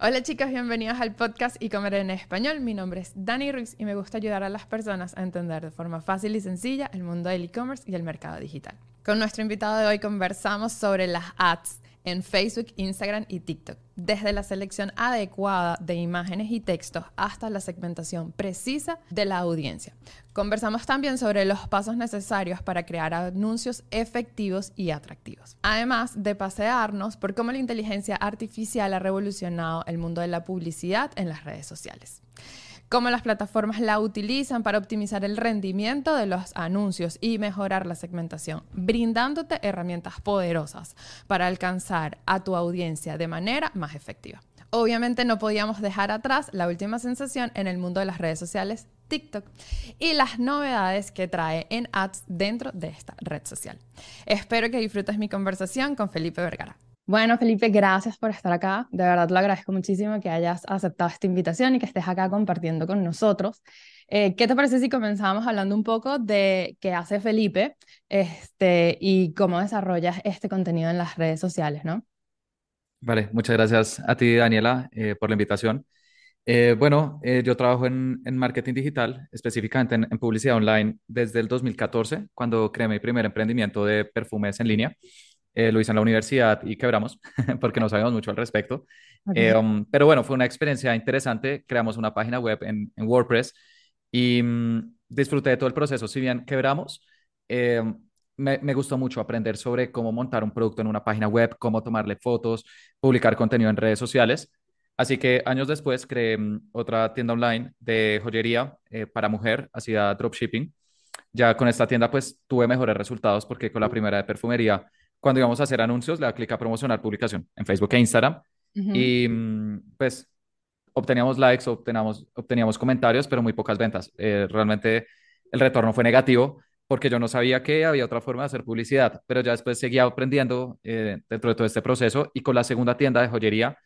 Hola chicos, bienvenidos al podcast y comer en español. Mi nombre es Dani Ruiz y me gusta ayudar a las personas a entender de forma fácil y sencilla el mundo del e-commerce y el mercado digital. Con nuestro invitado de hoy conversamos sobre las ads en Facebook, Instagram y TikTok, desde la selección adecuada de imágenes y textos hasta la segmentación precisa de la audiencia. Conversamos también sobre los pasos necesarios para crear anuncios efectivos y atractivos, además de pasearnos por cómo la inteligencia artificial ha revolucionado el mundo de la publicidad en las redes sociales cómo las plataformas la utilizan para optimizar el rendimiento de los anuncios y mejorar la segmentación, brindándote herramientas poderosas para alcanzar a tu audiencia de manera más efectiva. Obviamente no podíamos dejar atrás la última sensación en el mundo de las redes sociales, TikTok, y las novedades que trae en ads dentro de esta red social. Espero que disfrutes mi conversación con Felipe Vergara. Bueno, Felipe, gracias por estar acá. De verdad lo agradezco muchísimo que hayas aceptado esta invitación y que estés acá compartiendo con nosotros. Eh, ¿Qué te parece si comenzamos hablando un poco de qué hace Felipe este, y cómo desarrollas este contenido en las redes sociales, ¿no? Vale, muchas gracias a ti, Daniela, eh, por la invitación. Eh, bueno, yo trabajo en, marketing digital, específicamente en, en publicidad online, desde el 2014, cuando creé mi primer emprendimiento de perfumes en línea. Eh, lo hice en la universidad y quebramos porque no sabíamos mucho al respecto. Eh, um, pero bueno, fue una experiencia interesante. Creamos una página web en, WordPress y mm, disfruté de todo el proceso. Si bien quebramos, eh, me, me, gustó mucho aprender sobre cómo montar un producto en una página web, cómo tomarle fotos, publicar contenido en redes sociales. Así que años después creé mm, otra tienda online de joyería para mujer, hacía dropshipping. Ya con esta tienda pues tuve mejores resultados porque con la primera de perfumería cuando íbamos a hacer anuncios, le da clic a promocionar publicación en Facebook e Instagram. Y mm, pues obteníamos likes, obteníamos, obteníamos comentarios, pero muy pocas ventas. Eh, realmente el retorno fue negativo porque yo no sabía que había otra forma de hacer publicidad, pero ya después seguía aprendiendo eh, dentro de todo este proceso y con la segunda tienda de joyería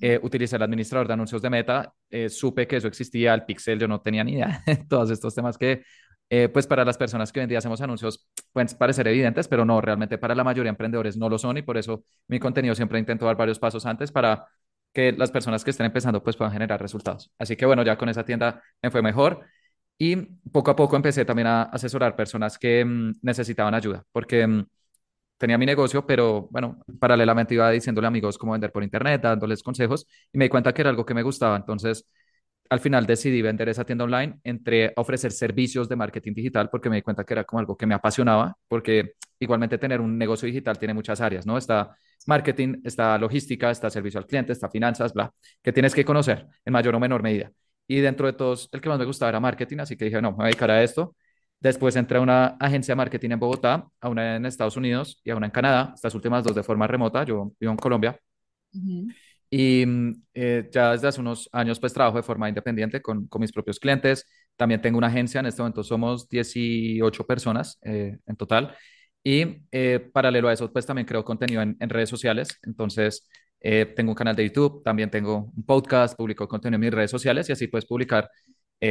eh, utilicé el administrador de anuncios de Meta, supe que eso existía, el Pixel, yo no tenía ni idea de todos estos temas que eh, pues para las personas que hoy en día hacemos anuncios pueden parecer evidentes, pero no, realmente para la mayoría de emprendedores no lo son y por eso mi contenido siempre intento dar varios pasos antes para que las personas que estén empezando pues puedan generar resultados. Así que bueno, ya con esa tienda me fue mejor y poco a poco empecé también a asesorar personas que mm, necesitaban ayuda, porque mm, tenía mi negocio, pero bueno, paralelamente iba diciéndole a amigos cómo vender por internet, dándoles consejos y me di cuenta que era algo que me gustaba, entonces al final decidí vender esa tienda online, entré a ofrecer servicios de marketing digital porque me di cuenta que era como algo que me apasionaba, porque igualmente tener un negocio digital tiene muchas áreas, ¿no? Está marketing, está logística, está servicio al cliente, está finanzas, bla, que tienes que conocer en mayor o menor medida. Y dentro de todos, el que más me gustaba era marketing, así que dije, no, me voy a dedicar a esto. Después entré a una agencia de marketing en Bogotá, a una en Estados Unidos y a una en Canadá, estas últimas dos de forma remota, yo vivo en Colombia. Y mm, eh, ya desde hace unos años pues trabajo de forma independiente con, con, mis propios clientes. También tengo una agencia, en este momento somos 18 personas eh, en total. Y eh, paralelo a eso pues también creo contenido en, en redes sociales. Entonces tengo un canal de YouTube, también tengo un podcast, publico contenido en mis redes sociales y así puedes publicar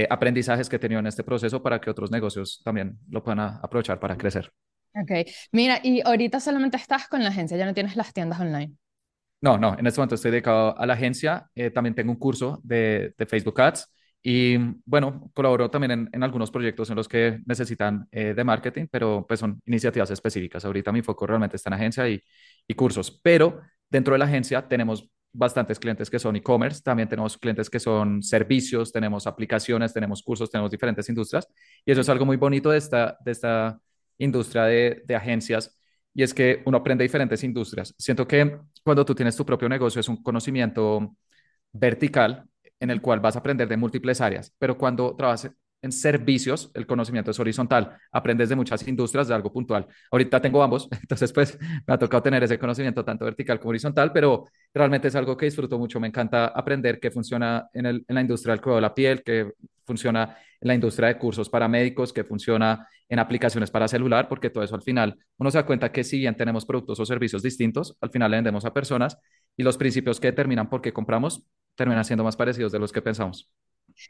aprendizajes que he tenido en este proceso para que otros negocios también lo puedan aprovechar para crecer. Ok, mira, y ahorita solamente estás con la agencia, ya no tienes las tiendas online. No, no, en este momento estoy dedicado a la agencia. Eh, también tengo un curso de, Facebook Ads y bueno, colaboro también en, algunos proyectos en los que necesitan eh, de marketing, pero pues son iniciativas específicas. Ahorita mi foco realmente está en agencia y, cursos, pero dentro de la agencia tenemos bastantes clientes que son e-commerce, también tenemos clientes que son servicios, tenemos aplicaciones, tenemos cursos, tenemos diferentes industrias y eso es algo muy bonito de esta, industria de agencias y es que uno aprende diferentes industrias. Siento que cuando tú tienes tu propio negocio es un conocimiento vertical en el cual vas a aprender de múltiples áreas, pero cuando trabajas en servicios, el conocimiento es horizontal, aprendes de muchas industrias de algo puntual. Ahorita tengo ambos, entonces pues me ha tocado tener ese conocimiento tanto vertical como horizontal, pero realmente es algo que disfruto mucho, me encanta aprender que funciona en, la industria del cuidado de la piel, que funciona en la industria de cursos para médicos, que funciona en aplicaciones para celular, porque todo eso al final uno se da cuenta que si bien tenemos productos o servicios distintos, al final le vendemos a personas y los principios que determinan por qué compramos terminan siendo más parecidos de los que pensamos.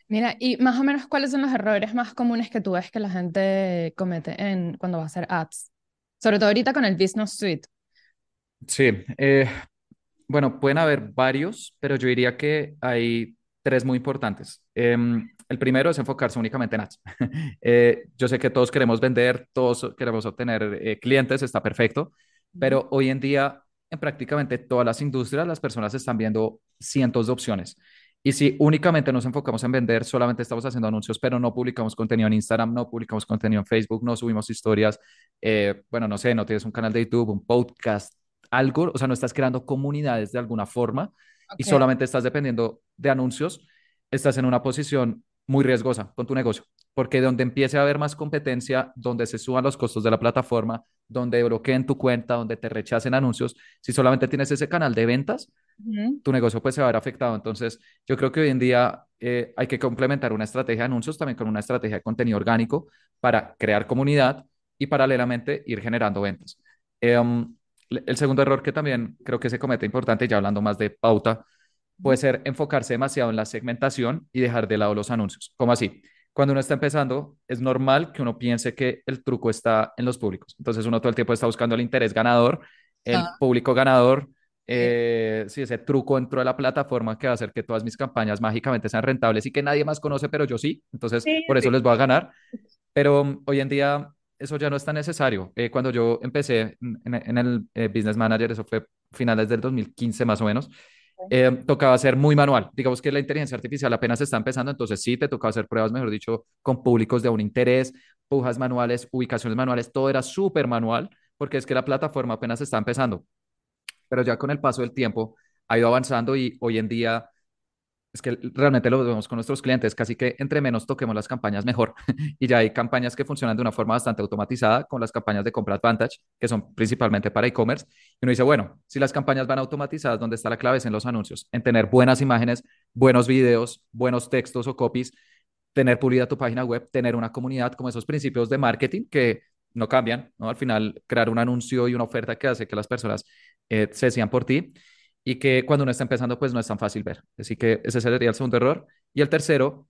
Mira, y más o menos cuáles son los errores más comunes que tú ves que la gente comete en, cuando va a hacer ads, sobre todo ahorita con el Business Suite. Sí, eh, Bueno, pueden haber varios, pero yo diría que hay tres muy importantes. Em, el primero es enfocarse únicamente en ads. Eh, yo sé que todos queremos vender, todos queremos obtener eh, clientes, está perfecto, pero hoy en día en prácticamente todas las industrias las personas están viendo cientos de opciones. Y si únicamente nos enfocamos en vender, solamente estamos haciendo anuncios, pero no publicamos contenido en Instagram, no publicamos contenido en Facebook, no subimos historias, eh, bueno, no sé, no tienes un canal de YouTube, un podcast, algo, o sea, no estás creando comunidades de alguna forma y solamente estás dependiendo de anuncios, estás en una posición muy riesgosa con tu negocio, porque donde empiece a haber más competencia, donde se suban los costos de la plataforma, donde bloqueen tu cuenta, donde te rechacen anuncios, si solamente tienes ese canal de ventas, tu negocio pues se va a ver afectado. Entonces, yo creo que hoy en día eh, hay que complementar una estrategia de anuncios también con una estrategia de contenido orgánico para crear comunidad y paralelamente ir generando ventas. Eh, um, el segundo error que también creo que se comete importante, ya hablando más de pauta, puede ser enfocarse demasiado en la segmentación y dejar de lado los anuncios. ¿Cómo así? Cuando uno está empezando, es normal que uno piense que el truco está en los públicos. Entonces uno todo el tiempo está buscando el interés ganador, el Ah, público ganador, eh, sí, ese truco dentro de la plataforma que va a hacer que todas mis campañas mágicamente sean rentables y que nadie más conoce, pero yo sí. Entonces, Sí, por eso les voy a ganar. Pero um, hoy en día eso ya no es tan necesario. Eh, cuando yo empecé en, el eh, Business Manager, eso fue finales del 2015 más o menos, eh, tocaba ser muy manual. Digamos que la inteligencia artificial apenas está empezando, entonces sí, te tocaba hacer pruebas, mejor dicho, con públicos de un interés, pujas manuales, ubicaciones manuales, todo era súper manual, porque es que la plataforma apenas está empezando. Pero ya con el paso del tiempo ha ido avanzando y hoy en día es que realmente lo vemos con nuestros clientes, casi que entre menos toquemos las campañas, mejor. y ya hay campañas que funcionan de una forma bastante automatizada, con las campañas de compra Advantage, que son principalmente para e-commerce. Y uno dice, bueno, si las campañas van automatizadas, ¿dónde está la clave? Es en los anuncios, en tener buenas imágenes, buenos videos, buenos textos o copies, tener pulida tu página web, tener una comunidad, como esos principios de marketing que no cambian, ¿no? Al final, crear un anuncio y una oferta que hace que las personas eh, se decían por ti y que cuando uno está empezando, pues no es tan fácil ver. Así que ese sería el segundo error. Y el tercero,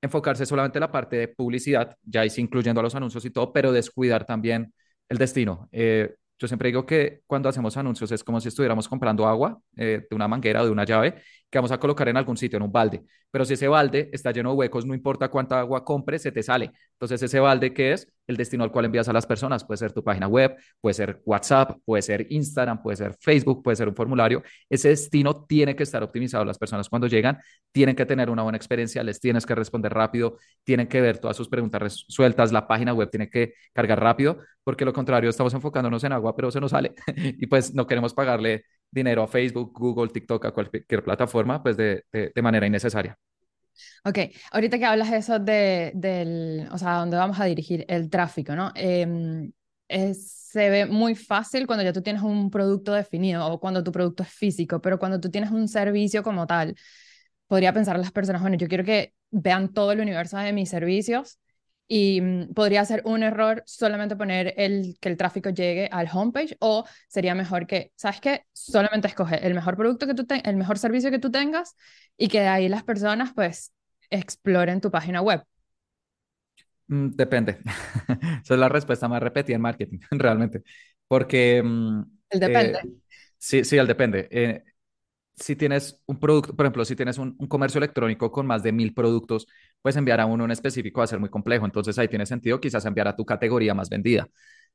enfocarse solamente en la parte de publicidad, ya ahí incluyendo a los anuncios y todo, pero descuidar también el destino. Eh, yo siempre digo que cuando hacemos anuncios es como si estuviéramos comprando agua eh, de una manguera o de una llave que vamos a colocar en algún sitio, en un balde. Pero si ese balde está lleno de huecos, no importa cuánta agua compres, se te sale. Entonces, ese balde, ¿qué es? El destino al cual envías a las personas. Puede ser tu página web, puede ser WhatsApp, puede ser Instagram, puede ser Facebook, puede ser un formulario. Ese destino tiene que estar optimizado. Las personas cuando llegan tienen que tener una buena experiencia, les tienes que responder rápido, tienen que ver todas sus preguntas resueltas, la página web tiene que cargar rápido, porque lo contrario estamos enfocándonos en agua, pero se nos sale y pues no queremos pagarle dinero a Facebook, Google, TikTok, a cualquier plataforma, pues de, de, manera innecesaria. Ok, ahorita que hablas eso de, del, o sea, dónde vamos a dirigir el tráfico, ¿no? Em, se ve muy fácil cuando ya tú tienes un producto definido o cuando tu producto es físico, pero cuando tú tienes un servicio como tal, podría pensar las personas, bueno, yo quiero que vean todo el universo de mis servicios y mm, podría ser un error solamente poner el, que el tráfico llegue al homepage o sería mejor que, ¿sabes qué? Solamente escoge el mejor producto que tú tengas, el mejor servicio que tú tengas y que de ahí las personas pues exploren tu página web. Mm, depende. Esa es la respuesta más repetida en marketing, realmente. Porque mm, El depende. eh, sí, sí, el depende. Eh, si tienes un producto, por ejemplo, si tienes un, un comercio electrónico con más de mil productos, pues enviar a uno en específico va a ser muy complejo. Entonces ahí tiene sentido quizás enviar a tu categoría más vendida.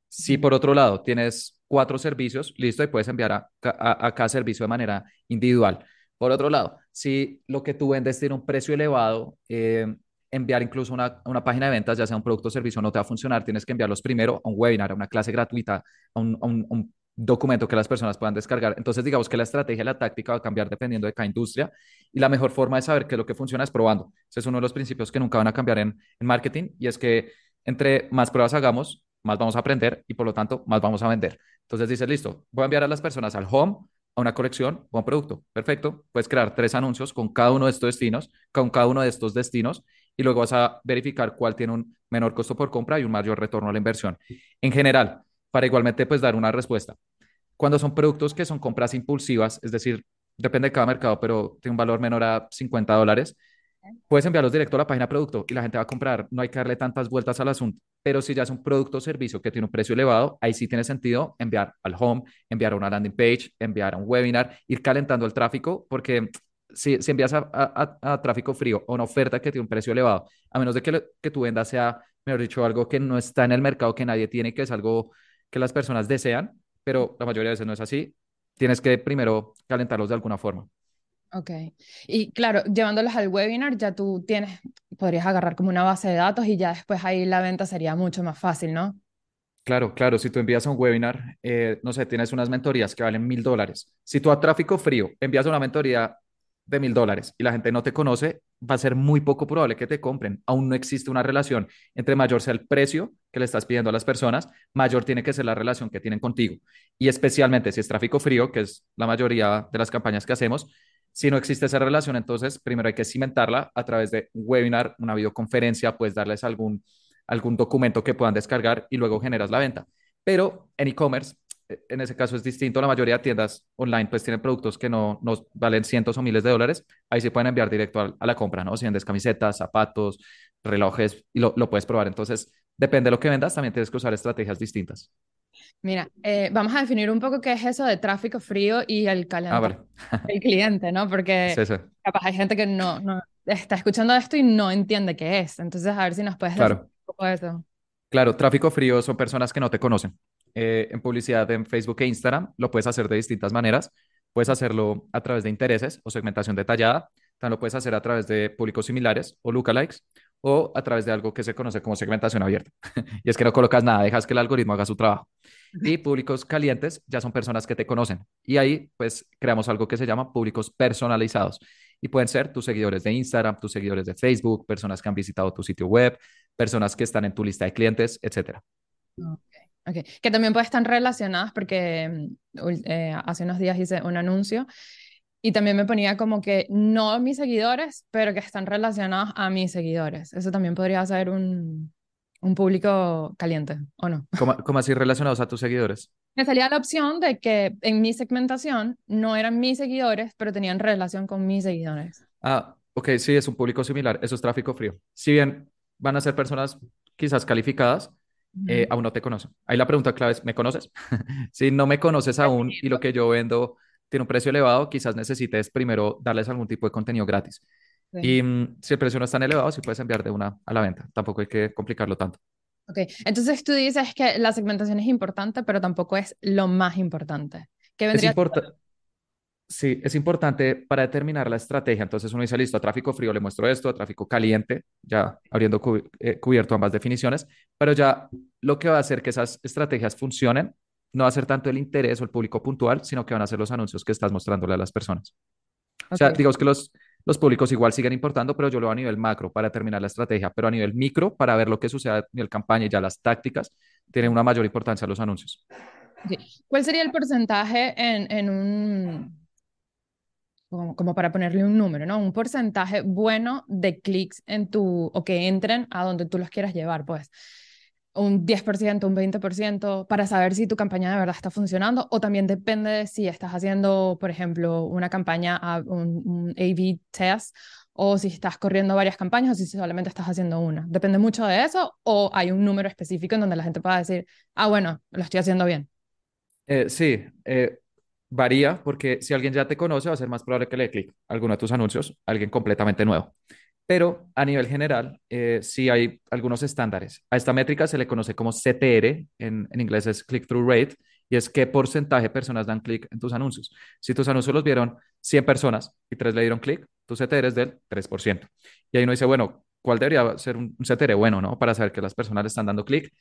Si por otro lado tienes cuatro servicios, listo, y puedes enviar a, a, a cada servicio de manera individual. Por otro lado, si lo que tú vendes tiene un precio elevado, eh, enviar incluso una, una página de ventas, ya sea un producto o servicio, no te va a funcionar. Tienes que enviarlos primero a un webinar, a una clase gratuita, a un, a un, a un documento que las personas puedan descargar. Entonces, digamos que la estrategia, la táctica va a cambiar dependiendo de cada industria y la mejor forma de saber qué es lo que funciona es probando. Ese es uno de los principios que nunca van a cambiar en, en marketing y es que entre más pruebas hagamos, más vamos a aprender y por lo tanto más vamos a vender. Entonces dices, listo, voy a enviar a las personas al home, a una colección o a un producto. Perfecto. Puedes crear tres anuncios con cada uno de estos destinos, con cada uno de estos destinos y luego vas a verificar cuál tiene un menor costo por compra y un mayor retorno a la inversión. En general, para igualmente pues dar una respuesta. Cuando son productos que son compras impulsivas, es decir, depende de cada mercado, pero tiene un valor menor a 50 dólares, puedes enviarlos directo a la página producto y la gente va a comprar. No hay que darle tantas vueltas al asunto. Pero si ya es un producto o servicio que tiene un precio elevado, ahí sí tiene sentido enviar al home, enviar a una landing page, enviar a un webinar, ir calentando el tráfico, porque si, si envías a, a, a, tráfico frío o una oferta que tiene un precio elevado, a menos de que, que tu venda sea, mejor dicho, algo que no está en el mercado, que nadie tiene, que es algo que las personas desean, pero la mayoría de veces no es así, tienes que primero calentarlos de alguna forma. Ok. Y claro, llevándolos al webinar, ya tú tienes, podrías agarrar como una base de datos y ya después ahí la venta sería mucho más fácil, ¿no? Claro, claro. Si tú envías un webinar, eh, no sé, tienes unas mentorías que valen mil dólares. Si tú a tráfico frío envías una mentoría de mil dólares y la gente no te conoce, va a ser muy poco probable que te compren. Aún no existe una relación entre mayor sea el precio que le estás pidiendo a las personas, mayor tiene que ser la relación que tienen contigo. Y especialmente si es tráfico frío, que es la mayoría de las campañas que hacemos, si no existe esa relación, entonces primero hay que cimentarla a través de un webinar, una videoconferencia, puedes darles algún, algún documento que puedan descargar y luego generas la venta. Pero en e-commerce, en ese caso es distinto. La mayoría de tiendas online pues tienen productos que no nos valen cientos o miles de dólares. Ahí se pueden enviar directo a, la compra, ¿no? Si vendes camisetas, zapatos, relojes y lo, lo puedes probar. Entonces, depende de lo que vendas, también tienes que usar estrategias distintas. Mira, eh, vamos a definir un poco qué es eso de tráfico frío y el calentamiento ah, el cliente, ¿no? Porque capaz hay gente que no, no está escuchando esto y no entiende qué es. Entonces, a ver si nos puedes claro. decir un poco de eso. Claro, tráfico frío son personas que no te conocen. Eh, en publicidad en Facebook e Instagram lo puedes hacer de distintas maneras. Puedes hacerlo a través de intereses o segmentación detallada. También lo puedes hacer a través de públicos similares o lookalikes o a través de algo que se conoce como segmentación abierta. y es que no colocas nada, dejas que el algoritmo haga su trabajo. Y públicos calientes ya son personas que te conocen. Y ahí pues creamos algo que se llama públicos personalizados. Y pueden ser tus seguidores de Instagram, tus seguidores de Facebook, personas que han visitado tu sitio web, personas que están en tu lista de clientes, etc. Okay. Que también pueden estar relacionadas porque mm, eh, hace unos días hice un anuncio y también me ponía como que no mis seguidores, pero que están relacionados a mis seguidores. Eso también podría ser un, un público caliente, ¿o no? ¿Cómo, ¿Cómo, así relacionados a tus seguidores? Me salía la opción de que en mi segmentación no eran mis seguidores, pero tenían relación con mis seguidores. Ah, ok, sí, es un público similar. Eso es tráfico frío. Si bien van a ser personas quizás calificadas, eh, aún no te conocen. Ahí la pregunta clave es, ¿me conoces? si no me conoces aún y lo que yo vendo tiene un precio elevado, quizás necesites primero darles algún tipo de contenido gratis. Y mm, si el precio no es tan elevado, sí puedes enviar de una a la venta. Tampoco hay que complicarlo tanto. Ok, entonces tú dices que la segmentación es importante, pero tampoco es lo más importante. ¿Qué vendría es importante. Sí, es importante para determinar la estrategia. Entonces uno dice, listo, a tráfico frío le muestro esto, a tráfico caliente, ya habiendo eh, cubierto ambas definiciones, pero ya lo que va a hacer que esas estrategias funcionen no va a ser tanto el interés o el público puntual, sino que van a ser los anuncios que estás mostrándole a las personas. O sea, digamos que los, los públicos igual siguen importando, pero yo lo hago a nivel macro para determinar la estrategia, pero a nivel micro, para ver lo que sucede a nivel campaña y ya las tácticas, tienen una mayor importancia los anuncios. ¿Cuál sería el porcentaje en, en un, como, para ponerle un número, ¿no? Un porcentaje bueno de clics en tu, o que entren a donde tú los quieras llevar, pues un 10%, un 20% para saber si tu campaña de verdad está funcionando o también depende de si estás haciendo, por ejemplo, una campaña, un, un A-B test o si estás corriendo varias campañas o si solamente estás haciendo una. Depende mucho de eso o hay un número específico en donde la gente pueda decir, ah, bueno, lo estoy haciendo bien. Eh, sí, eh, varía porque si alguien ya te conoce va a ser más probable que le dé clic a alguno de tus anuncios, alguien completamente nuevo pero a nivel general eh, sí hay algunos estándares. A esta métrica se le conoce como CTR, en, en inglés es click-through rate, y es qué porcentaje de personas dan clic en tus anuncios. Si tus anuncios los vieron 100 personas y 3 le dieron clic, tu CTR es del 3%. Y ahí uno dice, bueno, ¿cuál debería ser un, un CTR bueno, no? Para saber que las personas le están dando clic.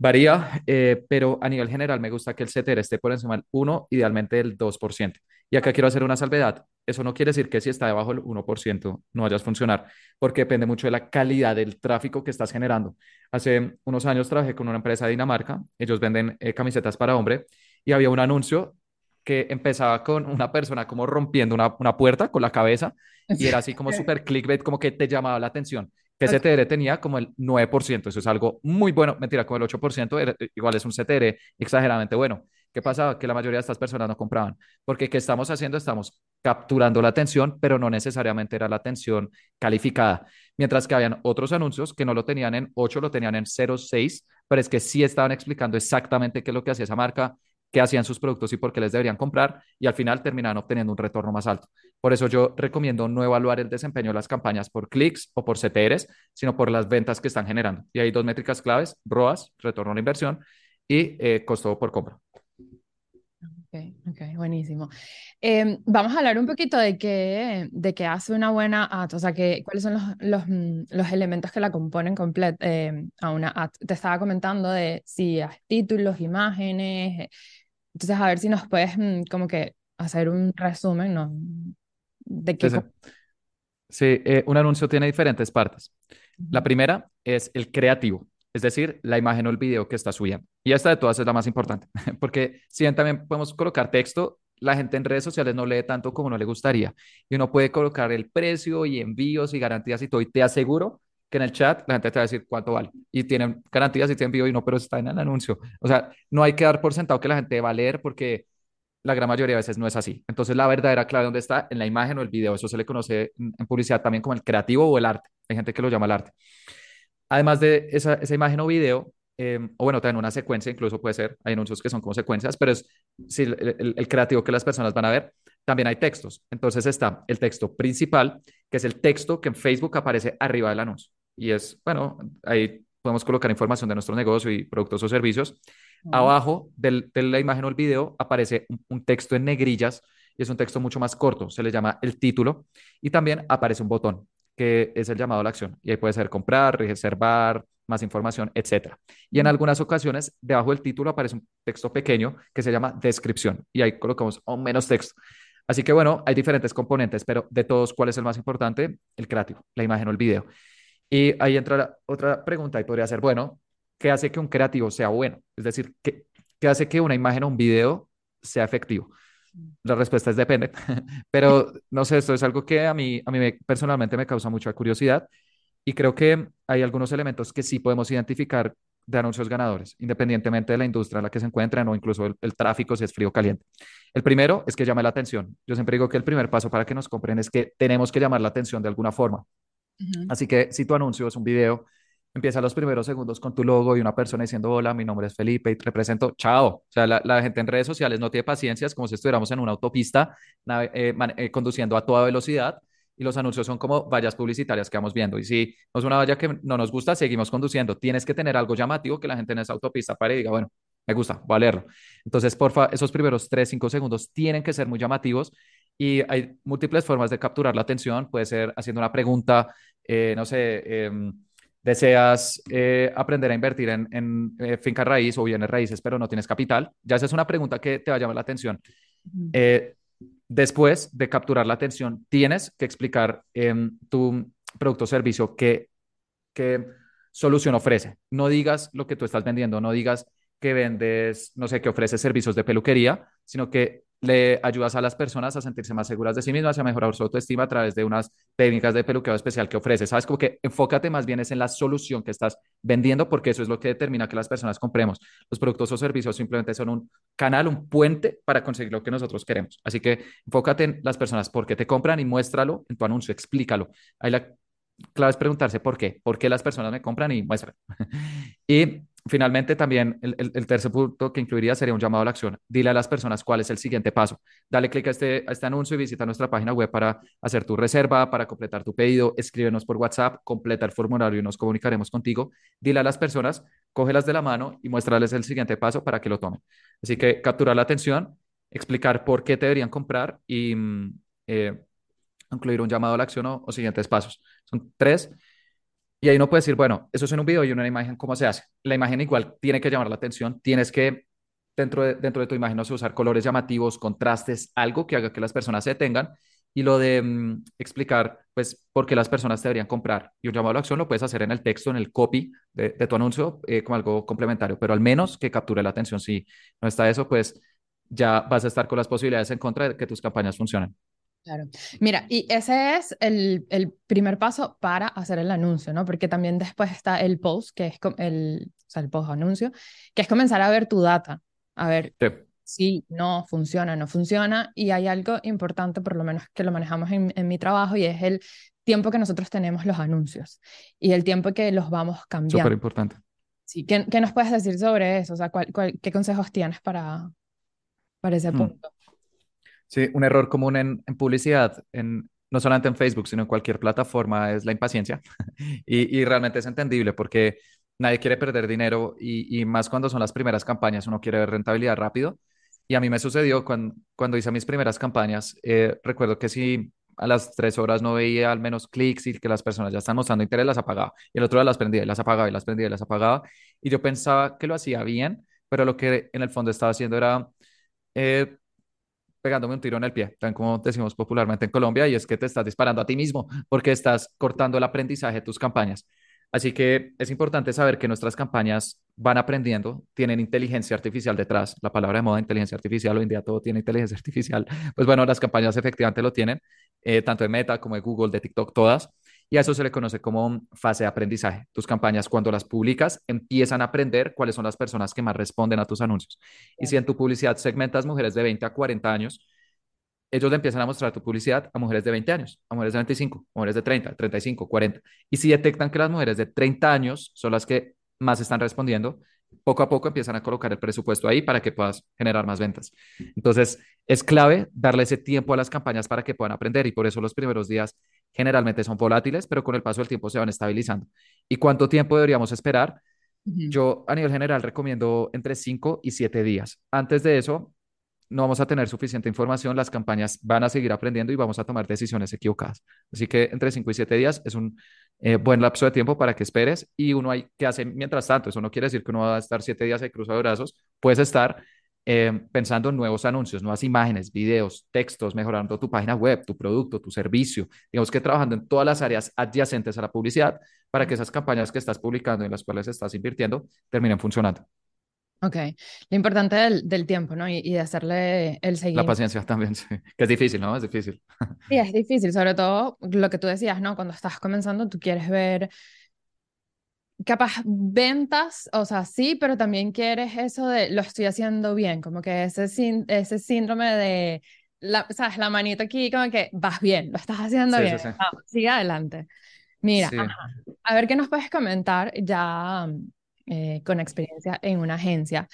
Varía, eh, pero a nivel general me gusta que el CTR esté por encima del 1, idealmente del 2%. Y acá quiero hacer una salvedad. Eso no quiere decir que si está debajo del 1% no vayas a funcionar, porque depende mucho de la calidad del tráfico que estás generando. Hace unos años trabajé con una empresa de Dinamarca, ellos venden eh, camisetas para hombre y había un anuncio que empezaba con una persona como rompiendo una, una puerta con la cabeza y era así como súper clickbait, como que te llamaba la atención que CTR tenía como el 9%, eso es algo muy bueno, mentira, como el 8%, igual es un CTR exageradamente bueno. ¿Qué pasaba? Que la mayoría de estas personas no compraban, porque ¿qué estamos haciendo? Estamos capturando la atención, pero no necesariamente era la atención calificada. Mientras que habían otros anuncios que no lo tenían en 8, lo tenían en 0,6, pero es que sí estaban explicando exactamente qué es lo que hacía esa marca, qué hacían sus productos y por qué les deberían comprar, y al final terminaban obteniendo un retorno más alto. Por eso yo recomiendo no evaluar el desempeño de las campañas por clics o por CTRs, sino por las ventas que están generando. Y hay dos métricas claves, ROAS, retorno a la inversión, y eh, costo por compra. Ok, ok, buenísimo. Em, vamos a hablar un poquito de qué, de qué hace una buena ad, o sea, que, cuáles son los, los, mm, los elementos que la componen completa em, a una ad. Te estaba comentando de si hay títulos, imágenes, eh, entonces a ver si nos puedes mm, como que hacer un resumen, ¿no? De qué... Sí, sí. Sí, eh, un anuncio tiene diferentes partes. La primera es el creativo es decir, la imagen o el video que está subiendo. Y esta de todas es la más importante, porque si bien también podemos colocar texto, la gente en redes sociales no lee tanto como no le gustaría. Y uno puede colocar el precio y envíos y garantías y todo. Y te aseguro que en el chat la gente te va a decir cuánto vale. Y tienen garantías y te envío y no, pero está en el anuncio. O sea, no hay que dar por sentado que la gente va a leer porque la gran mayoría de veces no es así. Entonces, la verdadera clave dónde está en la imagen o el video. Eso se le conoce en publicidad también como el creativo o el arte. Hay gente que lo llama el arte. Además de esa, esa imagen o video, em, o bueno, también una secuencia, incluso puede ser, hay anuncios que son como secuencias, pero es si el, el, creativo que las personas van a ver. También hay textos. Entonces está el texto principal, que es el texto que en Facebook aparece arriba del anuncio. Y es, bueno, ahí podemos colocar información de nuestro negocio y productos o servicios. Abajo del, de la imagen o el video aparece un, un texto en negrillas y es un texto mucho más corto, se le llama el título y también aparece un botón que es el llamado a la acción. Y ahí puede ser comprar, reservar, más información, etc. Y en algunas ocasiones, debajo del título aparece un texto pequeño que se llama descripción y ahí colocamos aún menos texto. Así que bueno, hay diferentes componentes, pero de todos, ¿cuál es el más importante? El creativo, la imagen o el video. Y ahí entra otra pregunta y podría ser, bueno, ¿qué hace que un creativo sea bueno? Es decir, ¿qué, qué hace que una imagen o un video sea efectivo? La respuesta es depende, pero no sé, esto es algo que a mí, a mí personalmente me causa mucha curiosidad y creo que hay algunos elementos que sí podemos identificar de anuncios ganadores, independientemente de la industria en la que se encuentren o incluso el, el, tráfico, si es frío o caliente. El primero es que llame la atención. Yo siempre digo que el primer paso para que nos compren es que tenemos que llamar la atención de alguna forma. Así que si tu anuncio es un video empieza los primeros segundos con tu logo y una persona diciendo, hola, mi nombre es Felipe y te represento, chao. O sea, la, la gente en redes sociales no tiene paciencia, es como si estuviéramos en una autopista eh, eh, conduciendo a toda velocidad y los anuncios son como vallas publicitarias que vamos viendo. Y si no es una valla que no nos gusta, seguimos conduciendo. Tienes que tener algo llamativo que la gente en esa autopista pare y diga, bueno, me gusta, voy a leerlo. Entonces, porfa, esos primeros 3, 5 segundos tienen que ser muy llamativos y hay múltiples formas de capturar la atención. Puede ser haciendo una pregunta, eh, no sé, eh, deseas eh, aprender a invertir en, en eh, finca raíz o bienes raíces, pero no tienes capital, ya esa es una pregunta que te va a llamar la atención. Después de capturar la atención, tienes que explicar em, tu producto o servicio qué, qué solución ofrece. No digas lo que tú estás vendiendo, no digas que vendes, no sé, que ofreces servicios de peluquería, sino que le ayudas a las personas a sentirse más seguras de sí mismas y a mejorar su autoestima a través de unas técnicas de peluqueo especial que ofreces. Sabes, como que enfócate más bien es en la solución que estás vendiendo, porque eso es lo que determina que las personas compremos. Los productos o servicios simplemente son un canal, un puente para conseguir lo que nosotros queremos. Así que enfócate en las personas, por qué te compran y muéstralo en tu anuncio, explícalo. Ahí la clave es preguntarse por qué, por qué las personas me compran y muestran. y finalmente, también el, tercer punto que incluiría sería un llamado a la acción. Dile a las personas cuál es el siguiente paso. Dale clic a este, a este anuncio y visita nuestra página web para hacer tu reserva, para completar tu pedido. Escríbenos por WhatsApp, completa el formulario y nos comunicaremos contigo. Dile a las personas, cógelas de la mano y muéstrales el siguiente paso para que lo tomen. Así que capturar la atención, explicar por qué te deberían comprar y mm, eh, incluir un llamado a la acción o, o siguientes pasos. Son tres. Y ahí uno puede decir, bueno, eso es en un video y una imagen, ¿cómo se hace? La imagen igual tiene que llamar la atención, tienes que, dentro de, dentro de tu imagen, no sé, usar colores llamativos, contrastes, algo que haga que las personas se detengan. Y lo de mmm, explicar, pues, por qué las personas te deberían comprar. Y un llamado a la acción lo puedes hacer en el texto, en el copy de, de tu anuncio, eh, como algo complementario, pero al menos que capture la atención. Si no está eso, pues ya vas a estar con las posibilidades en contra de que tus campañas funcionen. Claro. Mira, y ese es el, el, primer paso para hacer el anuncio, ¿no? Porque también después está el post, que es el, o sea, el post anuncio, que es comenzar a ver tu data, a ver, sí. sí, no funciona, no funciona. Y hay algo importante, por lo menos que lo manejamos en, en mi trabajo, y es el tiempo que nosotros tenemos los anuncios y el tiempo que los vamos cambiando. Súper importante. Sí, ¿qué, ¿qué, nos puedes decir sobre eso? O sea, ¿cuál, cuál, qué consejos tienes para, para ese mm. Sí, un error común en, publicidad, no solamente en Facebook, sino en cualquier plataforma, es la impaciencia. y, realmente es entendible porque nadie quiere perder dinero y, más cuando son las primeras campañas, uno quiere ver rentabilidad rápido. Y a mí me sucedió cuando, cuando hice mis primeras campañas, eh, recuerdo que si a las tres horas no veía al menos clics y que las personas ya están mostrando interés, las apagaba. Y el otro día las prendía y las apagaba y las prendía y las apagaba. Y yo pensaba que lo hacía bien, pero lo que en el fondo estaba haciendo era eh, pegándome un tiro en el pie, tan como decimos popularmente en Colombia, y es que te estás disparando a ti mismo porque estás cortando el aprendizaje de tus campañas. Así que es importante saber que nuestras campañas van aprendiendo, tienen inteligencia artificial detrás. La palabra de moda, inteligencia artificial, hoy en día todo tiene inteligencia artificial. Pues bueno, las campañas efectivamente lo tienen, eh, tanto de Meta como de Google, de TikTok, todas. Y a eso se le conoce como fase de aprendizaje. Tus campañas, cuando las publicas, empiezan a aprender cuáles son las personas que más responden a tus anuncios. Y si en tu publicidad segmentas mujeres de 20 a 40 años, ellos le empiezan a mostrar tu publicidad a mujeres de 20 años, a mujeres de 25, a mujeres de 30, 35, 40. Y si detectan que las mujeres de 30 años son las que más están respondiendo, poco a poco empiezan a colocar el presupuesto ahí para que puedas generar más ventas. Entonces, es clave darle ese tiempo a las campañas para que puedan aprender y por eso los primeros días generalmente son volátiles, pero con el paso del tiempo se van estabilizando. ¿Y cuánto tiempo deberíamos esperar? Yo a nivel general recomiendo entre 5 y 7 días. Antes de eso, no vamos a tener suficiente información, las campañas van a seguir aprendiendo y vamos a tomar decisiones equivocadas. Así que entre 5 y 7 días es un eh, buen lapso de tiempo para que esperes y uno hay que hacer mientras tanto. Eso no quiere decir que uno va a estar 7 días de cruzado de brazos, puedes estar eh, pensando en nuevos anuncios, nuevas imágenes, videos, textos, mejorando tu página web, tu producto, tu servicio. Digamos que trabajando en todas las áreas adyacentes a la publicidad para que esas campañas que estás publicando y en las cuales estás invirtiendo terminen funcionando. Ok, lo importante del, del tiempo, ¿no? Y, y, de hacerle el seguimiento. La paciencia también, sí. Que es difícil, ¿no? Es difícil. Sí, es difícil, sobre todo lo que tú decías, ¿no? Cuando estás comenzando, tú quieres ver capaz ventas, o sea, sí, pero también quieres eso de lo estoy haciendo bien, como que ese, ese síndrome de, la, ¿sabes? La manita aquí, como que vas bien, lo estás haciendo sí, bien, sí, sí. Vamos, sigue adelante. Mira, ajá. a ver qué nos puedes comentar ya eh, con experiencia en una agencia,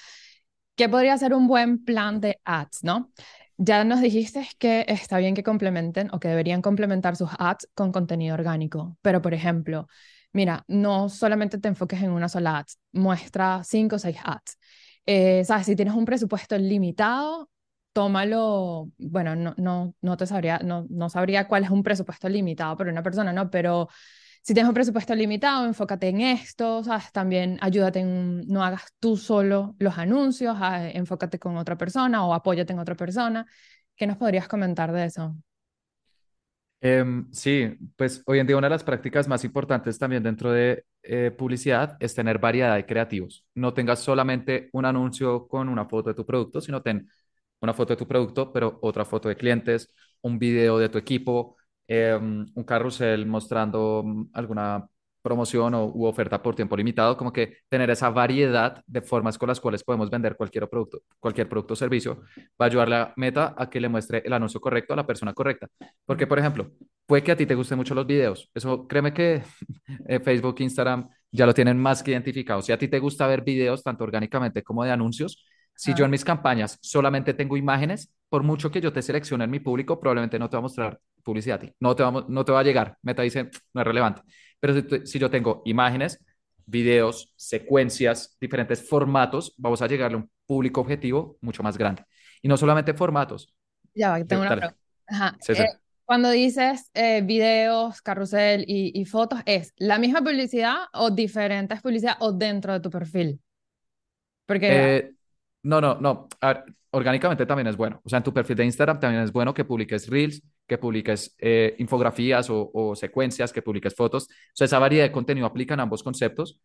¿qué podría ser un buen plan de ads, no? Ya nos dijiste que está bien que complementen o que deberían complementar sus ads con contenido orgánico, pero por ejemplo, mira, no solamente te enfoques en una sola ads, muestra cinco o seis ads. Eh, ¿Sabes? Si tienes un presupuesto limitado, tómalo, bueno, no, no, no te sabría, no, no sabría cuál es un presupuesto limitado para una persona, ¿no? Pero si tienes un presupuesto limitado, enfócate en esto, ¿sabes? También ayúdate no hagas tú solo los anuncios, a, enfócate con otra persona o apóyate en otra persona. ¿Qué nos podrías comentar de eso? Eh, sí, pues hoy en día una de las prácticas más importantes también dentro de eh, publicidad es tener variedad de creativos. No tengas solamente un anuncio con una foto de tu producto, sino ten una foto de tu producto, pero otra foto de clientes, un video de tu equipo, Em, un carrusel mostrando mm, alguna promoción o, u oferta por tiempo limitado, como que tener esa variedad de formas con las cuales podemos vender cualquier producto, cualquier producto o servicio, va a ayudar a Meta a que le muestre el anuncio correcto a la persona correcta. Porque, por ejemplo, puede que a ti te gusten mucho los videos. Eso, créeme que eh, Facebook, Instagram ya lo tienen más que identificado. Si a ti te gusta ver videos, tanto orgánicamente como de anuncios, si yo en mis campañas solamente tengo imágenes, por mucho que yo te seleccione en mi público, probablemente no te va a mostrar publicidad a ti. No te va, no te va a llegar. Meta dice, no es relevante. Pero si, si yo tengo imágenes, videos, secuencias, diferentes formatos, vamos a llegarle a un público objetivo mucho más grande. Y no solamente formatos. Ya va, tengo una pregunta. Ajá. Sí, sí. Eh, cuando dices eh, videos, carrusel y, y, fotos, ¿es la misma publicidad o diferentes publicidad o dentro de tu perfil? Porque... Eh, no, no, no. A ver, orgánicamente también es bueno. O sea, en tu perfil de Instagram también es bueno que publiques reels, que publiques eh, infografías o, o, secuencias, que publiques fotos. O sea, esa variedad de contenido aplica en ambos conceptos.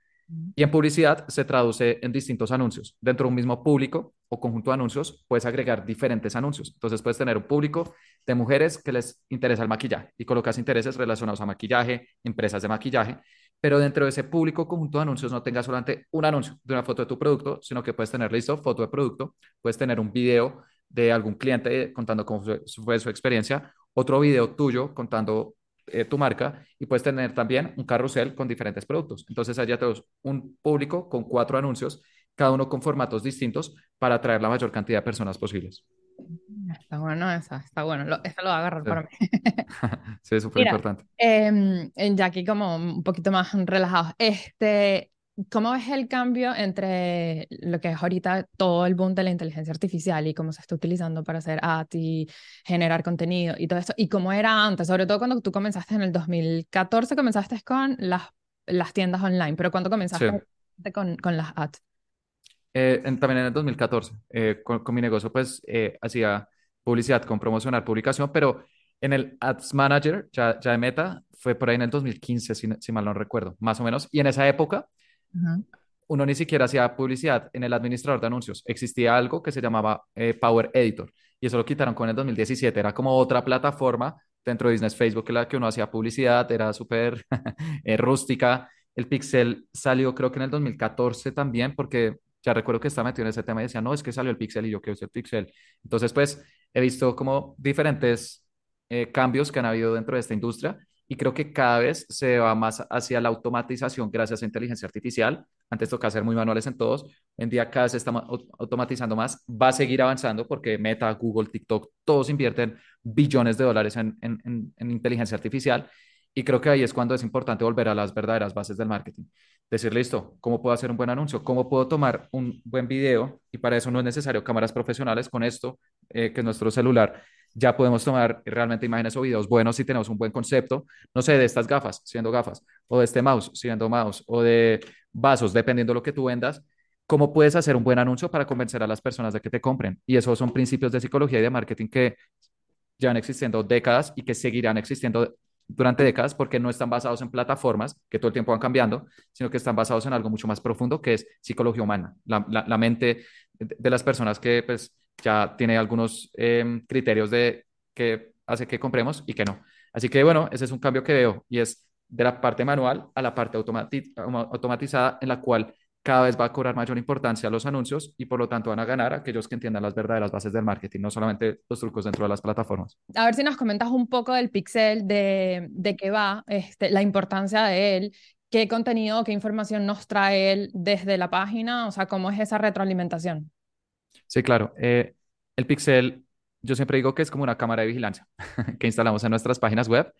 Y en publicidad se traduce en distintos anuncios. Dentro de un mismo público o conjunto de anuncios, puedes agregar diferentes anuncios. Entonces, puedes tener un público de mujeres que les interesa el maquillaje y colocas intereses relacionados a maquillaje, empresas de maquillaje, pero dentro de ese público conjunto de anuncios no tengas solamente un anuncio de una foto de tu producto, sino que puedes tener listo foto de producto, puedes tener un video de algún cliente contando cómo fue, su experiencia, otro video tuyo contando eh, tu marca y puedes tener también un carrusel con diferentes productos. Entonces allá tenemos un público con cuatro anuncios, cada uno con formatos distintos para atraer la mayor cantidad de personas posibles. Está bueno esa, está bueno. Lo, eso lo va a agarrar para mí. sí, súper importante. Eh, ya aquí como un poquito más relajados. Este, ¿Cómo ves el cambio entre lo que es ahorita todo el boom de la inteligencia artificial y cómo se está utilizando para hacer ads y generar contenido y todo esto? ¿Y cómo era antes? Sobre todo cuando tú comenzaste en el 2014, comenzaste con las, las tiendas online, pero ¿cuándo comenzaste con, con las ads? Eh, también en el 2014, eh, con, mi negocio, pues eh, hacía publicidad con promocionar publicación, pero en el Ads Manager, ya, ya de Meta, fue por ahí en el 2015, si, si mal no recuerdo, más o menos. Y en esa época, uno ni siquiera hacía publicidad en el administrador de anuncios. Existía algo que se llamaba Power Editor y eso lo quitaron con el 2017. Era como otra plataforma dentro de Business Facebook la que uno hacía publicidad, era súper rústica. El Pixel salió creo que en el 2014 también porque ya recuerdo que estaba metido en ese tema y decía, no, es que salió el Pixel y yo quiero el Pixel. Entonces, pues, he visto como diferentes eh, cambios que han habido dentro de esta industria y creo que cada vez se va más hacia la automatización gracias a inteligencia artificial. Antes tocaba ser muy manuales en todos. en día cada vez se está automatizando más. Va a seguir avanzando porque Meta, Google, TikTok, todos invierten billones de dólares en, en, en inteligencia artificial. Y creo que ahí es cuando es importante volver a las verdaderas bases del marketing decir, listo, ¿cómo puedo hacer un buen anuncio? ¿Cómo puedo tomar un buen video? Y para eso no es necesario cámaras profesionales. Con esto, eh, que es nuestro celular, ya podemos tomar realmente imágenes o videos buenos si tenemos un buen concepto, no sé, de estas gafas, siendo gafas, o de este mouse, siendo mouse, o de vasos, dependiendo de lo que tú vendas. ¿Cómo puedes hacer un buen anuncio para convencer a las personas de que te compren? Y esos son principios de psicología y de marketing que llevan existiendo décadas y que seguirán existiendo durante décadas porque no están basados en plataformas que todo el tiempo van cambiando, sino que están basados en algo mucho más profundo que es psicología humana, la, la, mente de las personas que pues ya tiene algunos em, criterios de que hace que compremos y que no. Así que bueno, ese es un cambio que veo y es de la parte manual a la parte automatizada en la cual cada vez va a cobrar mayor importancia a los anuncios y por lo tanto van a ganar aquellos que entiendan las verdaderas bases del marketing, no solamente los trucos dentro de las plataformas. A ver si nos comentas un poco del pixel, de, de qué va, este, la importancia de él, qué contenido, qué información nos trae él desde la página, o sea, cómo es esa retroalimentación. Sí, claro. Eh, el pixel, yo siempre digo que es como una cámara de vigilancia que instalamos en nuestras páginas web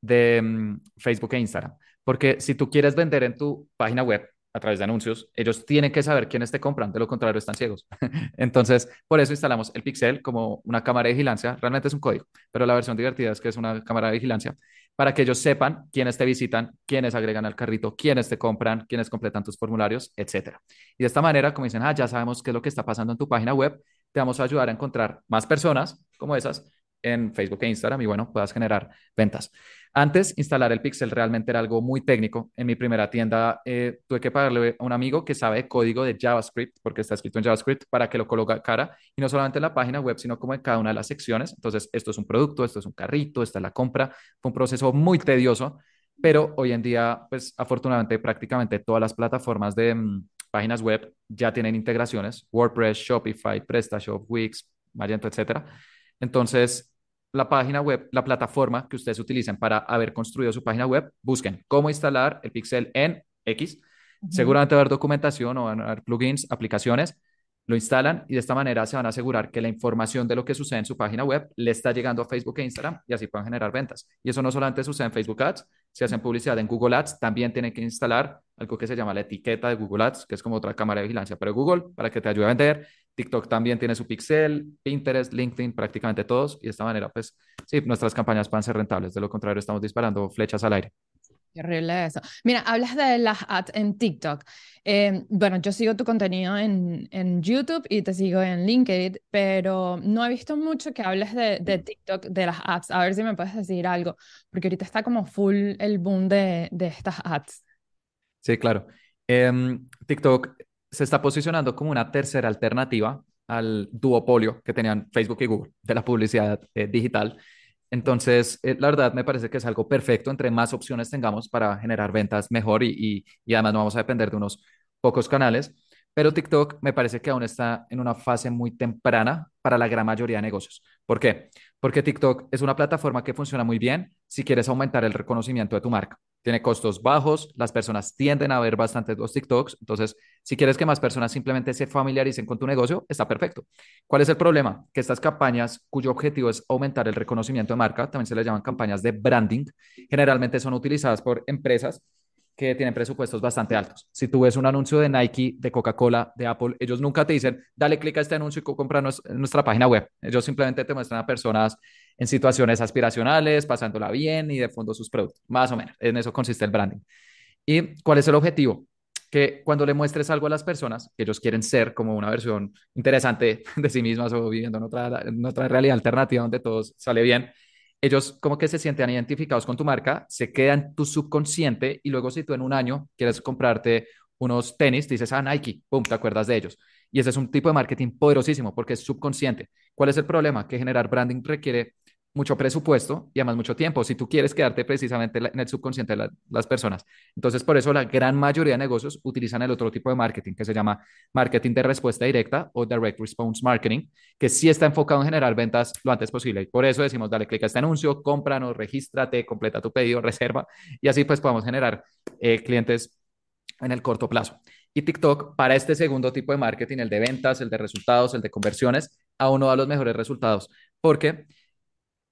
de mm, Facebook e Instagram. Porque si tú quieres vender en tu página web, a través de anuncios, ellos tienen que saber quiénes te compran, de lo contrario están ciegos. Entonces, por eso instalamos el Pixel como una cámara de vigilancia, realmente es un código, pero la versión divertida es que es una cámara de vigilancia para que ellos sepan quiénes te visitan, quiénes agregan al carrito, quiénes te compran, quiénes completan tus formularios, etcétera. Y de esta manera, como dicen, ah, ya sabemos qué es lo que está pasando en tu página web, te vamos a ayudar a encontrar más personas como esas en Facebook e Instagram y bueno, puedas generar ventas. Antes, instalar el Pixel realmente era algo muy técnico. En mi primera tienda eh, tuve que pagarle a un amigo que sabe código de JavaScript, porque está escrito en JavaScript, para que lo colocara, y no solamente en la página web, sino como en cada una de las secciones. Entonces, esto es un producto, esto es un carrito, esta es la compra. Fue un proceso muy tedioso, pero hoy en día, pues afortunadamente, prácticamente todas las plataformas de mm, páginas web ya tienen integraciones, WordPress, Shopify, PrestaShop, Wix, Magento, etcétera. Entonces, la página web, la plataforma que ustedes utilicen para haber construido su página web, busquen cómo instalar el pixel en X. Seguramente va a haber documentación o van a haber plugins, aplicaciones, lo instalan y de esta manera se van a asegurar que la información de lo que sucede en su página web le está llegando a Facebook e Instagram y así pueden generar ventas. Y eso no solamente sucede en Facebook Ads, si hacen publicidad en Google Ads, también tienen que instalar algo que se llama la etiqueta de Google Ads, que es como otra cámara de vigilancia para Google, para que te ayude a vender. TikTok también tiene su pixel, Pinterest, LinkedIn, prácticamente todos. Y de esta manera, pues sí, nuestras campañas van a ser rentables. De lo contrario, estamos disparando flechas al aire. Qué horrible eso. Mira, hablas de las ads en TikTok. Eh, bueno, yo sigo tu contenido en, en, YouTube y te sigo en LinkedIn, pero no he visto mucho que hables de, de, TikTok, de las ads. A ver si me puedes decir algo, porque ahorita está como full el boom de, de estas ads. Sí, claro. Em, TikTok se está posicionando como una tercera alternativa al duopolio que tenían Facebook y Google de la publicidad eh, digital. Entonces, eh, la verdad me parece que es algo perfecto. Entre más opciones tengamos para generar ventas mejor y, y, y además no vamos a depender de unos pocos canales. Pero TikTok me parece que aún está en una fase muy temprana para la gran mayoría de negocios. ¿Por qué? Porque TikTok es una plataforma que funciona muy bien si quieres aumentar el reconocimiento de tu marca. Tiene costos bajos, las personas tienden a ver bastante los TikToks, entonces si quieres que más personas simplemente se familiaricen con tu negocio, está perfecto. ¿Cuál es el problema? Que estas campañas cuyo objetivo es aumentar el reconocimiento de marca, también se les llaman campañas de branding, generalmente son utilizadas por empresas que tienen presupuestos bastante altos. Si tú ves un anuncio de Nike, de Coca-Cola, de Apple, ellos nunca te dicen, dale clic a este anuncio y compra nuestra página web. Ellos simplemente te muestran a personas en situaciones aspiracionales, pasándola bien y de fondo sus productos. Más o menos, en eso consiste el branding. ¿Y cuál es el objetivo? Que cuando le muestres algo a las personas, que ellos quieren ser como una versión interesante de sí mismas o viviendo en otra, en otra realidad alternativa donde todo sale bien, ellos como que se sienten identificados con tu marca, se quedan en tu subconsciente y luego si tú en un año quieres comprarte unos tenis, dices, ah, Nike, pum, te acuerdas de ellos. Y ese es un tipo de marketing poderosísimo porque es subconsciente. ¿Cuál es el problema? Que generar branding requiere mucho presupuesto y además mucho tiempo si tú quieres quedarte precisamente en el subconsciente de las personas. Entonces, por eso la gran mayoría de negocios utilizan el otro tipo de marketing que se llama marketing de respuesta directa o direct response marketing, que sí está enfocado en generar ventas lo antes posible. Y por eso decimos, dale clic a este anuncio, cómpranos, regístrate, completa tu pedido, reserva y así pues podemos generar eh, clientes en el corto plazo. Y TikTok para este segundo tipo de marketing, el de ventas, el de resultados, el de conversiones, aún no da los mejores resultados porque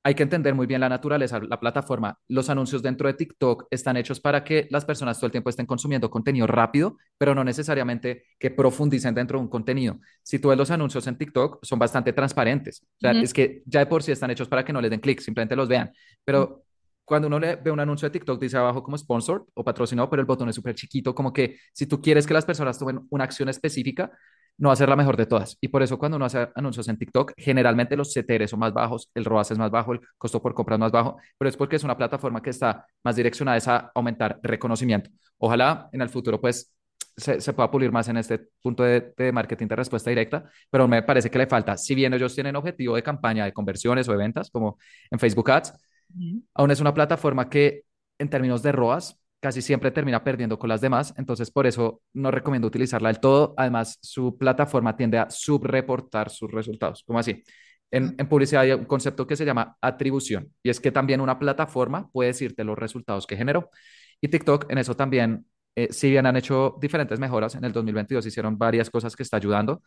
hay que entender muy bien la naturaleza, la plataforma. Los anuncios dentro de TikTok están hechos para que las personas todo el tiempo estén consumiendo contenido rápido, pero no necesariamente que profundicen dentro de un contenido. Si tú ves los anuncios en TikTok, son bastante transparentes. O sea, es que ya de por sí están hechos para que no les den clic, simplemente los vean. Pero cuando uno le ve un anuncio de TikTok, dice abajo como sponsor o patrocinado, pero el botón es súper chiquito, como que si tú quieres que las personas tomen una acción específica, no va a ser la mejor de todas. Y por eso cuando uno hace anuncios en TikTok, generalmente los CTR son más bajos, el ROAS es más bajo, el costo por compra es más bajo, pero es porque es una plataforma que está más direccionada a aumentar reconocimiento. Ojalá en el futuro pues se, se pueda pulir más en este punto de, de, marketing de respuesta directa, pero me parece que le falta. Si bien ellos tienen objetivo de campaña de conversiones o de ventas, como en Facebook Ads, aún es una plataforma que en términos de ROAS casi siempre termina perdiendo con las demás, entonces por eso no recomiendo utilizarla del todo. Además, su plataforma tiende a subreportar sus resultados. ¿Cómo así? En, en, publicidad hay un concepto que se llama atribución y es que también una plataforma puede decirte los resultados que generó. Y TikTok en eso también, eh, si bien han hecho diferentes mejoras, en el 2022 hicieron varias cosas que está ayudando.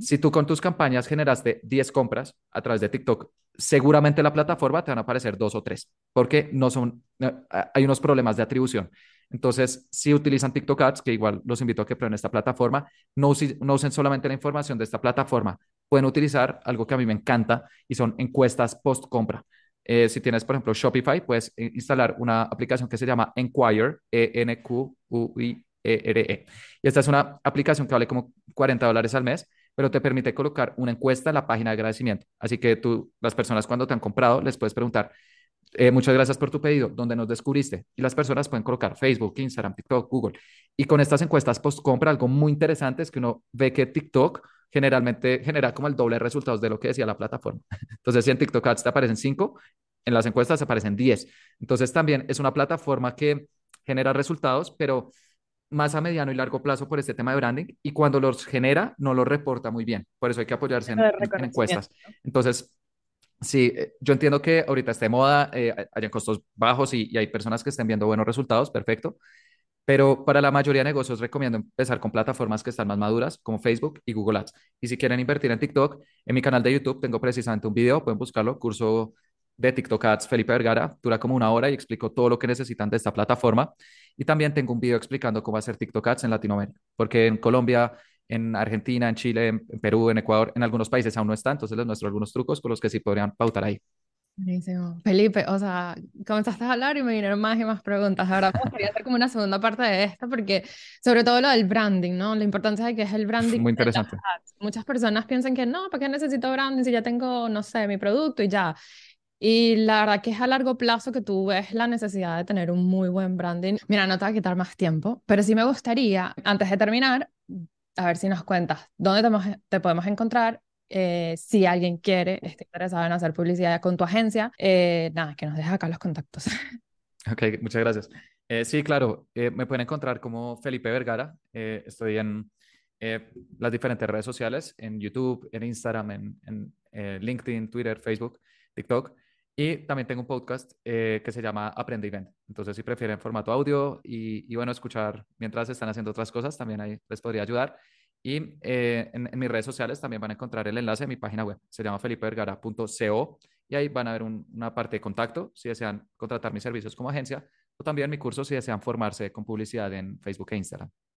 Si tú con tus campañas generaste 10 compras a través de TikTok, seguramente la plataforma te van a aparecer dos o tres, porque no son, hay unos problemas de atribución. Entonces, si utilizan TikTok Ads, que igual los invito a que prueben esta plataforma, no, no usen solamente la información de esta plataforma, pueden utilizar algo que a mí me encanta y son encuestas post compra. Eh, si tienes, por ejemplo, Shopify, puedes eh, instalar una aplicación que se llama Enquire, E-N-Q-U-I-E-R-E. -E. Y esta es una aplicación que vale como 40 dólares al mes pero te permite colocar una encuesta en la página de agradecimiento. Así que tú, las personas cuando te han comprado, les puedes preguntar, eh, muchas gracias por tu pedido, ¿dónde nos descubriste? Y las personas pueden colocar Facebook, Instagram, TikTok, Google. Y con estas encuestas post-compra, algo muy interesante es que uno ve que TikTok generalmente genera como el doble de resultados de lo que decía la plataforma. Entonces, si en TikTok Ads te aparecen 5, en las encuestas aparecen 10. Entonces, también es una plataforma que genera resultados, pero más a mediano y largo plazo por este tema de branding y cuando los genera no los reporta muy bien. Por eso hay que apoyarse en, encuestas. Entonces, sí, eh, yo entiendo que ahorita esté moda, eh, hayan costos bajos y, y, hay personas que estén viendo buenos resultados, perfecto. Pero para la mayoría de negocios recomiendo empezar con plataformas que están más maduras, como Facebook y Google Ads. Y si quieren invertir en TikTok, en mi canal de YouTube tengo precisamente un video, pueden buscarlo, curso de TikTok Ads Felipe Vergara, dura como una hora y explico todo lo que necesitan de esta plataforma. Y también tengo un video explicando cómo hacer TikTok Ads en Latinoamérica, porque en Colombia, en Argentina, en Chile, en Perú, en Ecuador, en algunos países aún no está, entonces les muestro algunos trucos con los que sí podrían pautar ahí. Buenísimo. Felipe, o sea, comenzaste a hablar y me vinieron más y más preguntas. Ahora quería hacer como una segunda parte de esta, porque sobre todo lo del branding, ¿no? La importancia de que es el branding. Muy interesante. Muchas personas piensan que no, ¿para qué necesito branding si ya tengo, no sé, mi producto y ya? Y la verdad que es a largo plazo que tú ves la necesidad de tener un muy buen branding. Mira, no te va a quitar más tiempo, pero sí me gustaría, antes de terminar, a ver si nos cuentas dónde te, te podemos encontrar. Eh, si alguien quiere, está interesado en hacer publicidad con tu agencia, eh, nada, que nos dejes acá los contactos. Ok, muchas gracias. Eh, sí, claro, me pueden encontrar como Felipe Vergara. estoy en las diferentes redes sociales, en YouTube, en Instagram, en, en LinkedIn, Twitter, Facebook, TikTok. Y también tengo un podcast que se llama Aprende y Vende. Entonces, si prefieren formato audio y, y, bueno, escuchar mientras están haciendo otras cosas, también ahí les podría ayudar. Y eh, en, mis redes sociales también van a encontrar el enlace a mi página web. Se llama felipevergara.co y ahí van a ver una parte de contacto si desean contratar mis servicios como agencia o también mi curso si desean formarse con publicidad en Facebook e Instagram.